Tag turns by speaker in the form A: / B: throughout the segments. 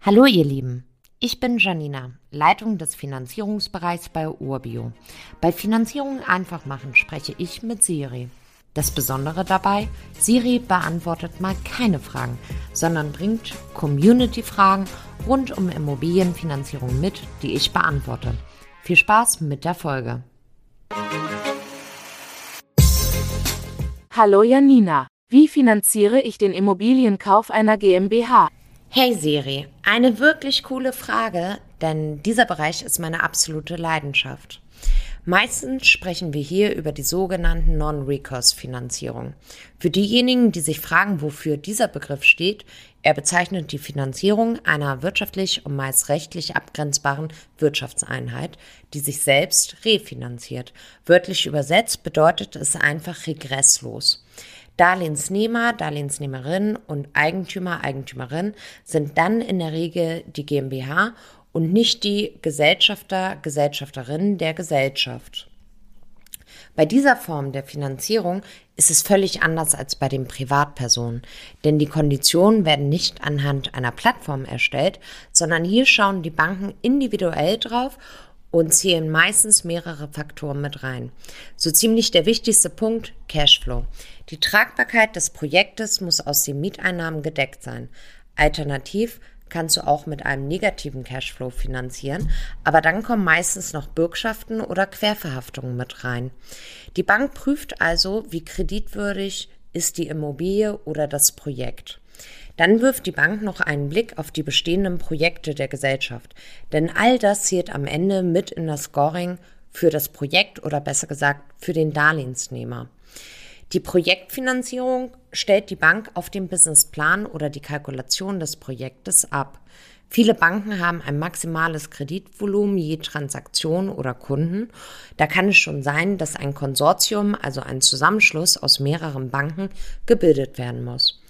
A: Hallo ihr Lieben, ich bin Janina, Leitung des Finanzierungsbereichs bei Urbio. Bei Finanzierung einfach machen spreche ich mit Siri. Das Besondere dabei, Siri beantwortet mal keine Fragen, sondern bringt Community-Fragen rund um Immobilienfinanzierung mit, die ich beantworte. Viel Spaß mit der Folge.
B: Hallo Janina, wie finanziere ich den Immobilienkauf einer GmbH?
A: Hey Siri, eine wirklich coole Frage, denn dieser Bereich ist meine absolute Leidenschaft. Meistens sprechen wir hier über die sogenannten Non-Recourse-Finanzierung. Für diejenigen, die sich fragen, wofür dieser Begriff steht, er bezeichnet die Finanzierung einer wirtschaftlich und meist rechtlich abgrenzbaren Wirtschaftseinheit, die sich selbst refinanziert. Wörtlich übersetzt bedeutet es einfach regresslos. Darlehensnehmer, Darlehensnehmerin und Eigentümer, Eigentümerin sind dann in der Regel die GmbH und nicht die Gesellschafter, Gesellschafterin der Gesellschaft. Bei dieser Form der Finanzierung ist es völlig anders als bei den Privatpersonen, denn die Konditionen werden nicht anhand einer Plattform erstellt, sondern hier schauen die Banken individuell drauf und zählen meistens mehrere Faktoren mit rein. So ziemlich der wichtigste Punkt Cashflow. Die Tragbarkeit des Projektes muss aus den Mieteinnahmen gedeckt sein. Alternativ kannst du auch mit einem negativen Cashflow finanzieren, aber dann kommen meistens noch Bürgschaften oder Querverhaftungen mit rein. Die Bank prüft also, wie kreditwürdig ist die Immobilie oder das Projekt. Dann wirft die Bank noch einen Blick auf die bestehenden Projekte der Gesellschaft, denn all das zählt am Ende mit in das Scoring für das Projekt oder besser gesagt für den Darlehensnehmer. Die Projektfinanzierung stellt die Bank auf den Businessplan oder die Kalkulation des Projektes ab. Viele Banken haben ein maximales Kreditvolumen je Transaktion oder Kunden. Da kann es schon sein, dass ein Konsortium, also ein Zusammenschluss aus mehreren Banken, gebildet werden muss.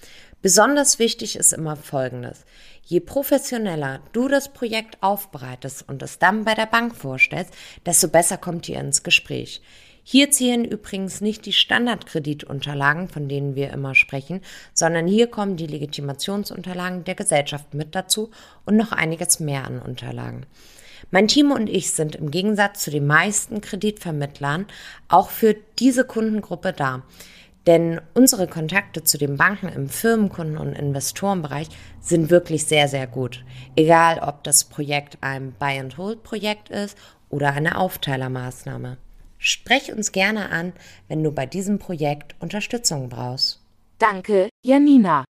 A: Besonders wichtig ist immer Folgendes. Je professioneller du das Projekt aufbereitest und es dann bei der Bank vorstellst, desto besser kommt ihr ins Gespräch. Hier zählen übrigens nicht die Standardkreditunterlagen, von denen wir immer sprechen, sondern hier kommen die Legitimationsunterlagen der Gesellschaft mit dazu und noch einiges mehr an Unterlagen. Mein Team und ich sind im Gegensatz zu den meisten Kreditvermittlern auch für diese Kundengruppe da. Denn unsere Kontakte zu den Banken im Firmenkunden- und Investorenbereich sind wirklich sehr, sehr gut. Egal, ob das Projekt ein Buy-and-Hold-Projekt ist oder eine Aufteilermaßnahme. Sprech uns gerne an, wenn du bei diesem Projekt Unterstützung brauchst.
B: Danke, Janina.